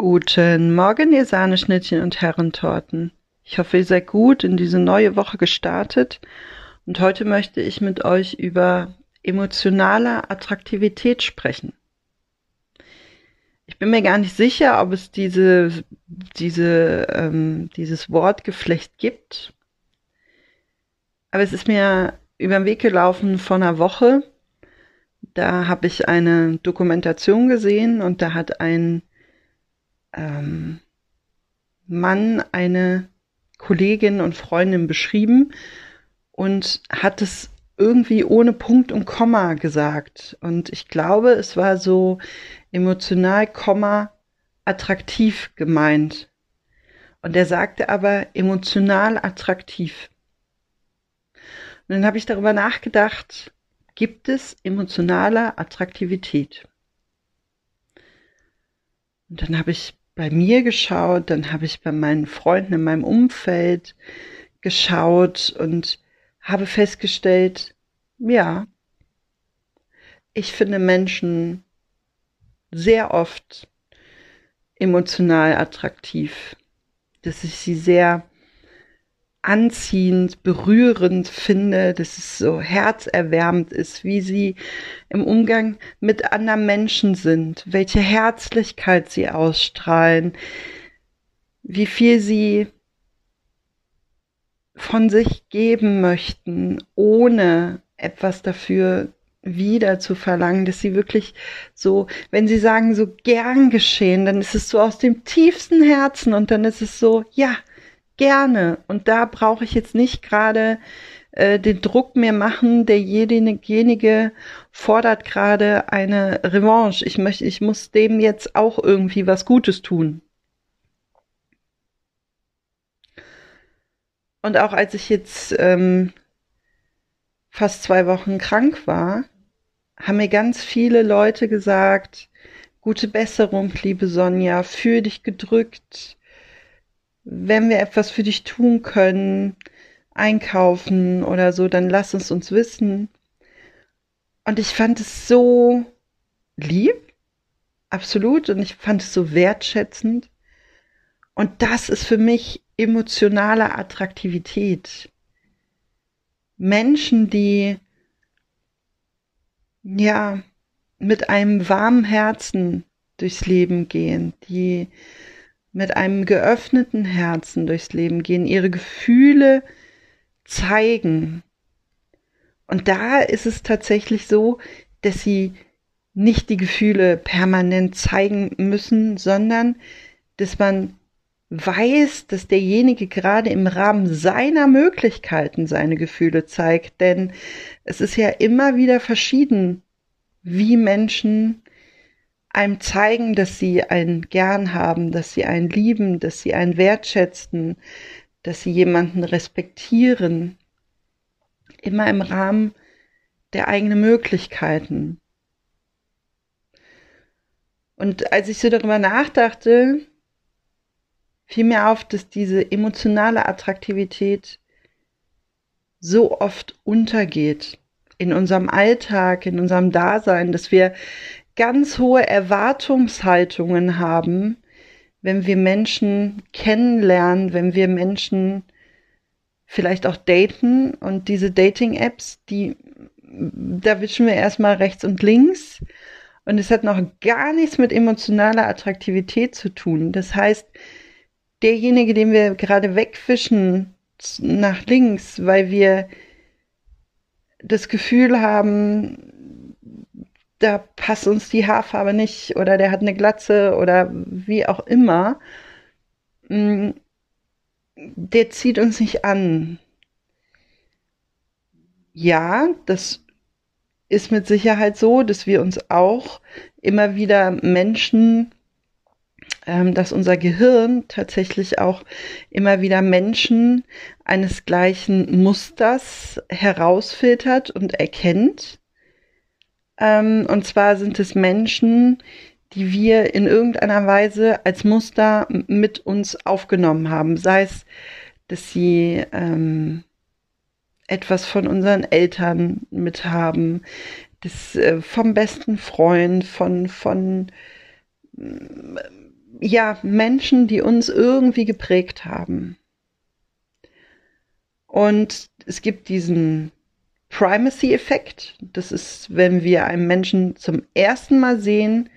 Guten Morgen, ihr Sahneschnittchen und Herrentorten. Ich hoffe, ihr seid gut in diese neue Woche gestartet. Und heute möchte ich mit euch über emotionale Attraktivität sprechen. Ich bin mir gar nicht sicher, ob es diese, diese, ähm, dieses Wortgeflecht gibt. Aber es ist mir über den Weg gelaufen vor einer Woche. Da habe ich eine Dokumentation gesehen und da hat ein ähm, Mann eine Kollegin und Freundin beschrieben und hat es irgendwie ohne Punkt und Komma gesagt. Und ich glaube, es war so emotional, Komma, attraktiv gemeint. Und er sagte aber emotional attraktiv. Und dann habe ich darüber nachgedacht, gibt es emotionale Attraktivität? Und dann habe ich bei mir geschaut, dann habe ich bei meinen Freunden in meinem Umfeld geschaut und habe festgestellt, ja, ich finde Menschen sehr oft emotional attraktiv, dass ich sie sehr anziehend, berührend finde, dass es so herzerwärmend ist, wie sie im Umgang mit anderen Menschen sind, welche Herzlichkeit sie ausstrahlen, wie viel sie von sich geben möchten, ohne etwas dafür wieder zu verlangen, dass sie wirklich so, wenn sie sagen, so gern geschehen, dann ist es so aus dem tiefsten Herzen und dann ist es so, ja, gerne. Und da brauche ich jetzt nicht gerade äh, den Druck mehr machen, derjenige fordert gerade eine Revanche. Ich möchte, ich muss dem jetzt auch irgendwie was Gutes tun. Und auch als ich jetzt ähm, fast zwei Wochen krank war, haben mir ganz viele Leute gesagt, gute Besserung, liebe Sonja, für dich gedrückt, wenn wir etwas für dich tun können, einkaufen oder so, dann lass es uns wissen. Und ich fand es so lieb, absolut, und ich fand es so wertschätzend. Und das ist für mich emotionale Attraktivität. Menschen, die ja mit einem warmen Herzen durchs Leben gehen, die mit einem geöffneten Herzen durchs Leben gehen, ihre Gefühle zeigen. Und da ist es tatsächlich so, dass sie nicht die Gefühle permanent zeigen müssen, sondern dass man weiß, dass derjenige gerade im Rahmen seiner Möglichkeiten seine Gefühle zeigt. Denn es ist ja immer wieder verschieden, wie Menschen einem zeigen, dass sie einen gern haben, dass sie einen lieben, dass sie einen wertschätzen, dass sie jemanden respektieren. Immer im Rahmen der eigenen Möglichkeiten. Und als ich so darüber nachdachte, fiel mir auf, dass diese emotionale Attraktivität so oft untergeht in unserem Alltag, in unserem Dasein, dass wir ganz hohe Erwartungshaltungen haben, wenn wir Menschen kennenlernen, wenn wir Menschen vielleicht auch daten und diese Dating-Apps, die, da wischen wir erstmal rechts und links und es hat noch gar nichts mit emotionaler Attraktivität zu tun. Das heißt, derjenige, den wir gerade wegwischen nach links, weil wir das Gefühl haben, da passt uns die Haarfarbe nicht oder der hat eine Glatze oder wie auch immer, mm, der zieht uns nicht an. Ja, das ist mit Sicherheit so, dass wir uns auch immer wieder Menschen, ähm, dass unser Gehirn tatsächlich auch immer wieder Menschen eines gleichen Musters herausfiltert und erkennt ähm, und zwar sind es Menschen, die wir in irgendeiner Weise als Muster mit uns aufgenommen haben. Sei es, dass sie ähm, etwas von unseren Eltern mithaben, das äh, vom besten Freund, von, von ja, Menschen, die uns irgendwie geprägt haben. Und es gibt diesen Primacy-Effekt. Das ist, wenn wir einen Menschen zum ersten Mal sehen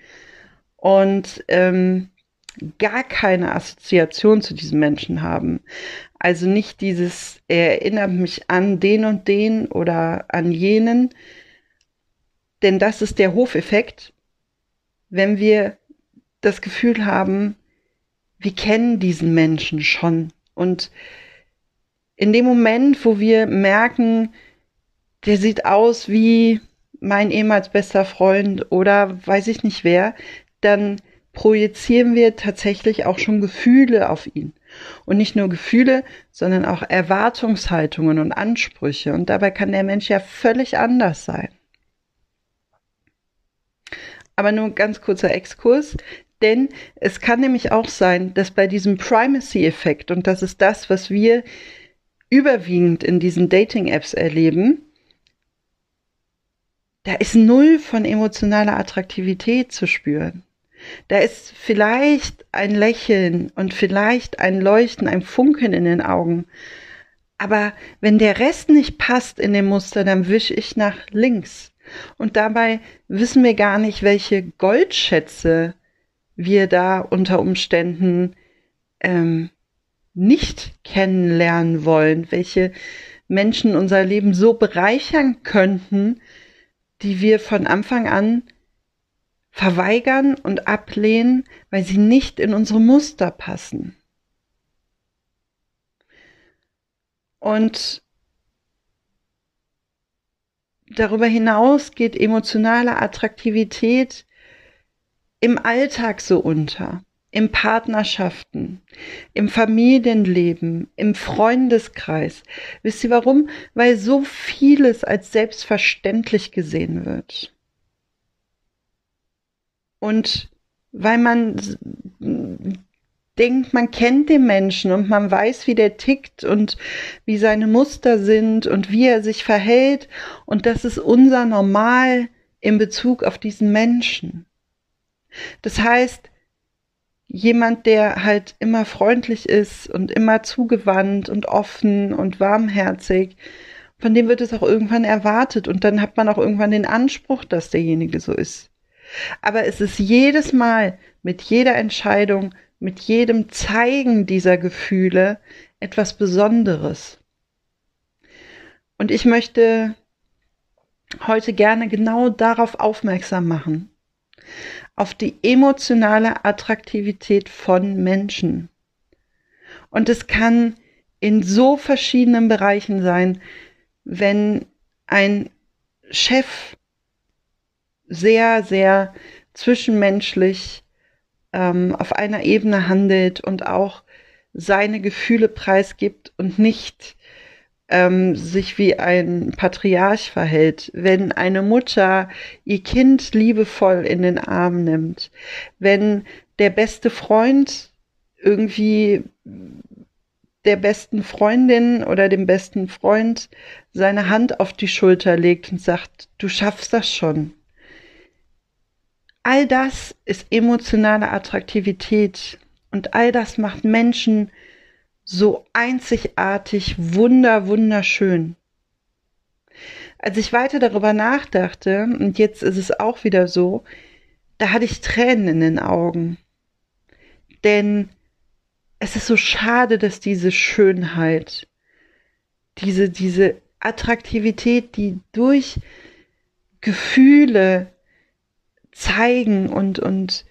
und ähm, gar keine Assoziation zu diesem Menschen haben. Also nicht dieses, er erinnert mich an den und den oder an jenen, denn das ist der Hofeffekt, wenn wir das Gefühl haben, wir kennen diesen Menschen schon. Und in dem Moment, wo wir merken, der sieht aus wie mein ehemals bester Freund oder weiß ich nicht wer, dann projizieren wir tatsächlich auch schon Gefühle auf ihn. Und nicht nur Gefühle, sondern auch Erwartungshaltungen und Ansprüche. Und dabei kann der Mensch ja völlig anders sein. Aber nur ein ganz kurzer Exkurs. Denn es kann nämlich auch sein, dass bei diesem Primacy-Effekt, und das ist das, was wir überwiegend in diesen Dating-Apps erleben, da ist null von emotionaler Attraktivität zu spüren. Da ist vielleicht ein Lächeln und vielleicht ein Leuchten, ein Funkeln in den Augen. Aber wenn der Rest nicht passt in dem Muster, dann wische ich nach links. Und dabei wissen wir gar nicht, welche Goldschätze wir da unter Umständen ähm, nicht kennenlernen wollen, welche Menschen unser Leben so bereichern könnten, die wir von Anfang an verweigern und ablehnen, weil sie nicht in unsere Muster passen. Und darüber hinaus geht emotionale Attraktivität im Alltag so unter, im Partnerschaften, im Familienleben, im Freundeskreis. Wisst ihr warum? Weil so vieles als selbstverständlich gesehen wird. Und weil man denkt, man kennt den Menschen und man weiß, wie der tickt und wie seine Muster sind und wie er sich verhält. Und das ist unser Normal in Bezug auf diesen Menschen. Das heißt, jemand, der halt immer freundlich ist und immer zugewandt und offen und warmherzig, von dem wird es auch irgendwann erwartet und dann hat man auch irgendwann den Anspruch, dass derjenige so ist. Aber es ist jedes Mal mit jeder Entscheidung, mit jedem Zeigen dieser Gefühle etwas Besonderes. Und ich möchte heute gerne genau darauf aufmerksam machen auf die emotionale Attraktivität von Menschen. Und es kann in so verschiedenen Bereichen sein, wenn ein Chef sehr, sehr zwischenmenschlich ähm, auf einer Ebene handelt und auch seine Gefühle preisgibt und nicht ähm, sich wie ein Patriarch verhält, wenn eine Mutter ihr Kind liebevoll in den Arm nimmt, wenn der beste Freund irgendwie der besten Freundin oder dem besten Freund seine Hand auf die Schulter legt und sagt, du schaffst das schon. All das ist emotionale Attraktivität und all das macht Menschen so einzigartig, wunder, wunderschön. Als ich weiter darüber nachdachte, und jetzt ist es auch wieder so, da hatte ich Tränen in den Augen. Denn es ist so schade, dass diese Schönheit, diese, diese Attraktivität, die durch Gefühle zeigen und, und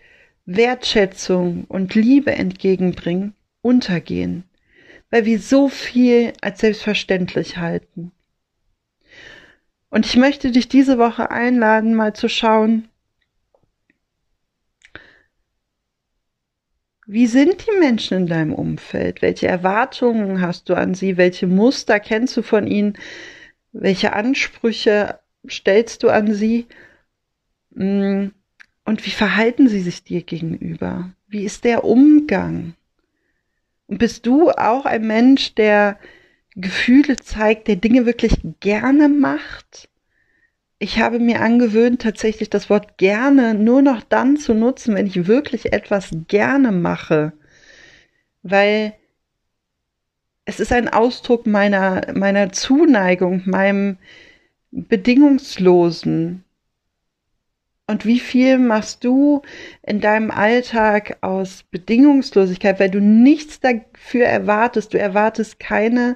Wertschätzung und Liebe entgegenbringen, untergehen weil wir so viel als selbstverständlich halten. Und ich möchte dich diese Woche einladen, mal zu schauen, Wie sind die Menschen in deinem Umfeld? Welche Erwartungen hast du an sie? Welche Muster kennst du von ihnen? Welche Ansprüche stellst du an sie? Mm, und wie verhalten sie sich dir gegenüber? Wie ist der Umgang? Bist du auch ein Mensch, der Gefühle zeigt, der Dinge wirklich gerne macht? ich habe mir angewöhnt, tatsächlich das Wort gerne nur noch dann zu nutzen, wenn ich wirklich etwas gerne mache. Weil es ist ein Ausdruck meiner, meiner Zuneigung, meinem bedingungslosen. Und wie viel machst du in deinem Alltag aus Bedingungslosigkeit, weil du nichts dafür erwartest, du erwartest keine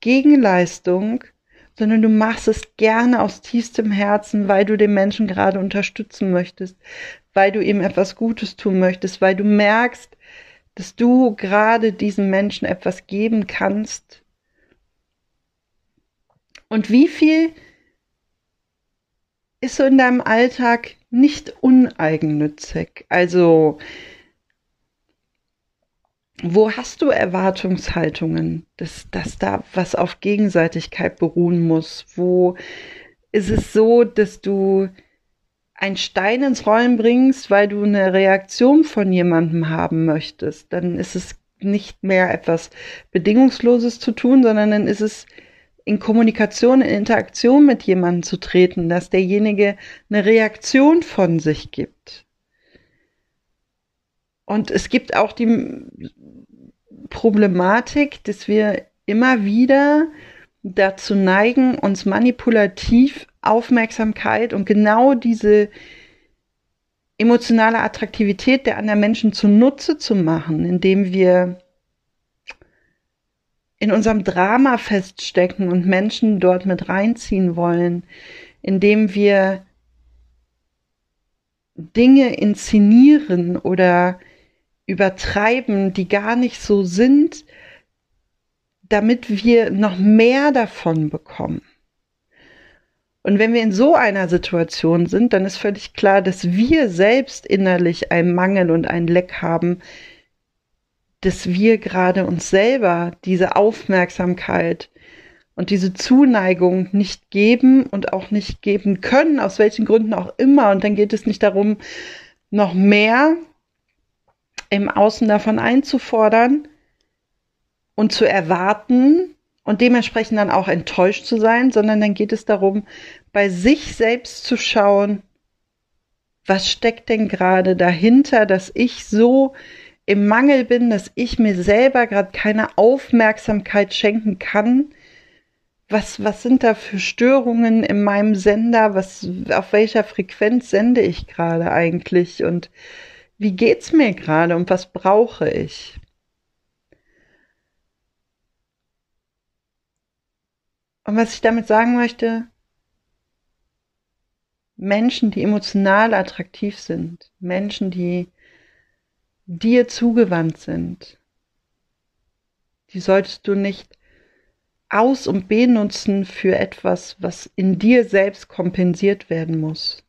Gegenleistung, sondern du machst es gerne aus tiefstem Herzen, weil du den Menschen gerade unterstützen möchtest, weil du ihm etwas Gutes tun möchtest, weil du merkst, dass du gerade diesen Menschen etwas geben kannst. Und wie viel ist so in deinem Alltag nicht uneigennützig? Also, wo hast du Erwartungshaltungen, dass, dass da was auf Gegenseitigkeit beruhen muss? Wo ist es so, dass du einen Stein ins Rollen bringst, weil du eine Reaktion von jemandem haben möchtest? Dann ist es nicht mehr etwas Bedingungsloses zu tun, sondern dann ist es in Kommunikation, in Interaktion mit jemandem zu treten, dass derjenige eine Reaktion von sich gibt. Und es gibt auch die Problematik, dass wir immer wieder dazu neigen, uns manipulativ Aufmerksamkeit und genau diese emotionale Attraktivität der anderen Menschen zunutze zu machen, indem wir in unserem Drama feststecken und Menschen dort mit reinziehen wollen, indem wir Dinge inszenieren oder übertreiben, die gar nicht so sind, damit wir noch mehr davon bekommen. Und wenn wir in so einer Situation sind, dann ist völlig klar, dass wir selbst innerlich einen Mangel und einen Leck haben, dass wir gerade uns selber diese Aufmerksamkeit und diese Zuneigung nicht geben und auch nicht geben können, aus welchen Gründen auch immer. Und dann geht es nicht darum, noch mehr im Außen davon einzufordern und zu erwarten und dementsprechend dann auch enttäuscht zu sein, sondern dann geht es darum, bei sich selbst zu schauen, was steckt denn gerade dahinter, dass ich so im Mangel bin, dass ich mir selber gerade keine Aufmerksamkeit schenken kann. Was, was sind da für Störungen in meinem Sender? Was, auf welcher Frequenz sende ich gerade eigentlich? Und wie geht's mir gerade und was brauche ich? Und was ich damit sagen möchte, Menschen, die emotional attraktiv sind, Menschen, die dir zugewandt sind, die solltest du nicht aus- und benutzen für etwas, was in dir selbst kompensiert werden muss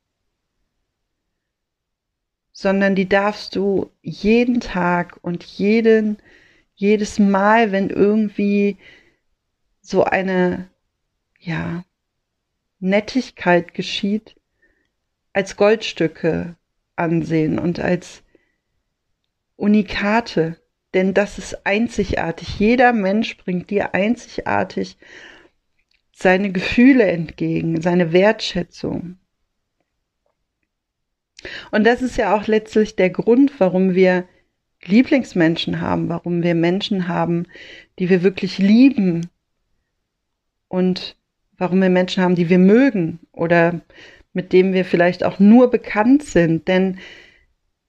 sondern die darfst du jeden Tag und jeden, jedes Mal, wenn irgendwie so eine, ja, Nettigkeit geschieht, als Goldstücke ansehen und als Unikate, denn das ist einzigartig. Jeder Mensch bringt dir einzigartig seine Gefühle entgegen, seine Wertschätzung. Und das ist ja auch letztlich der Grund, warum wir Lieblingsmenschen haben, warum wir Menschen haben, die wir wirklich lieben und warum wir Menschen haben, die wir mögen oder mit denen wir vielleicht auch nur bekannt sind. Denn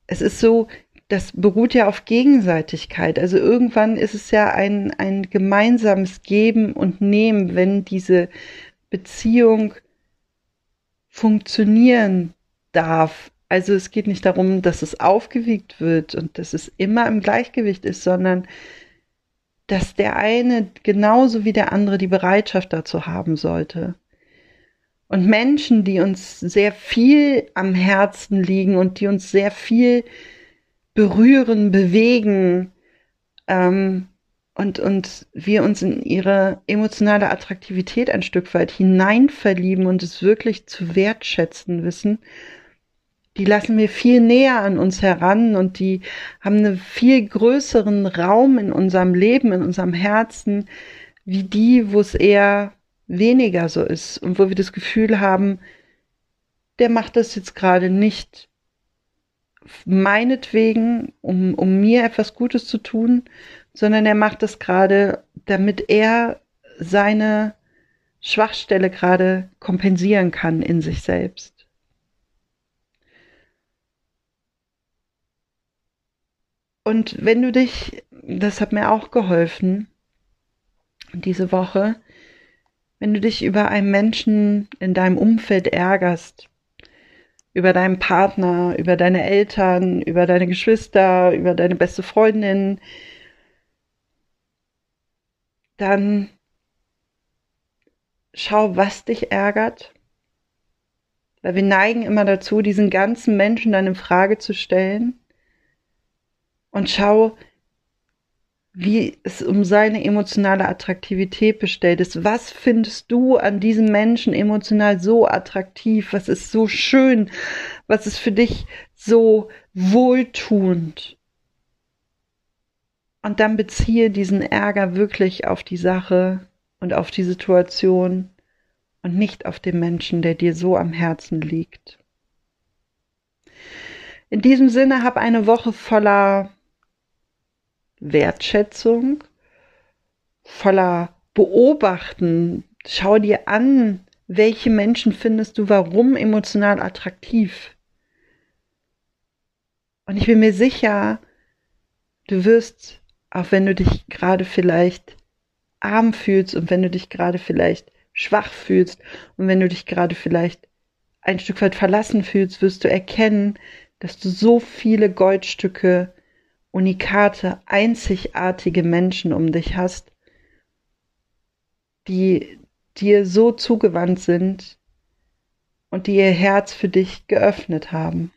es ist so, das beruht ja auf Gegenseitigkeit. Also irgendwann ist es ja ein, ein gemeinsames Geben und Nehmen, wenn diese Beziehung funktionieren darf. Also es geht nicht darum, dass es aufgewiegt wird und dass es immer im Gleichgewicht ist, sondern dass der eine genauso wie der andere die Bereitschaft dazu haben sollte. Und Menschen, die uns sehr viel am Herzen liegen und die uns sehr viel berühren, bewegen ähm, und, und wir uns in ihre emotionale Attraktivität ein Stück weit hineinverlieben und es wirklich zu wertschätzen wissen. Die lassen wir viel näher an uns heran und die haben einen viel größeren Raum in unserem Leben, in unserem Herzen, wie die, wo es eher weniger so ist und wo wir das Gefühl haben, der macht das jetzt gerade nicht meinetwegen, um, um mir etwas Gutes zu tun, sondern er macht das gerade, damit er seine Schwachstelle gerade kompensieren kann in sich selbst. Und wenn du dich, das hat mir auch geholfen, diese Woche, wenn du dich über einen Menschen in deinem Umfeld ärgerst, über deinen Partner, über deine Eltern, über deine Geschwister, über deine beste Freundin, dann schau, was dich ärgert. Weil wir neigen immer dazu, diesen ganzen Menschen dann in Frage zu stellen. Und schau, wie es um seine emotionale Attraktivität bestellt ist. Was findest du an diesem Menschen emotional so attraktiv? Was ist so schön? Was ist für dich so wohltuend? Und dann beziehe diesen Ärger wirklich auf die Sache und auf die Situation und nicht auf den Menschen, der dir so am Herzen liegt. In diesem Sinne hab eine Woche voller Wertschätzung, voller Beobachten. Schau dir an, welche Menschen findest du warum emotional attraktiv. Und ich bin mir sicher, du wirst, auch wenn du dich gerade vielleicht arm fühlst und wenn du dich gerade vielleicht schwach fühlst und wenn du dich gerade vielleicht ein Stück weit verlassen fühlst, wirst du erkennen, dass du so viele Goldstücke unikate, einzigartige Menschen um dich hast, die dir so zugewandt sind und die ihr Herz für dich geöffnet haben.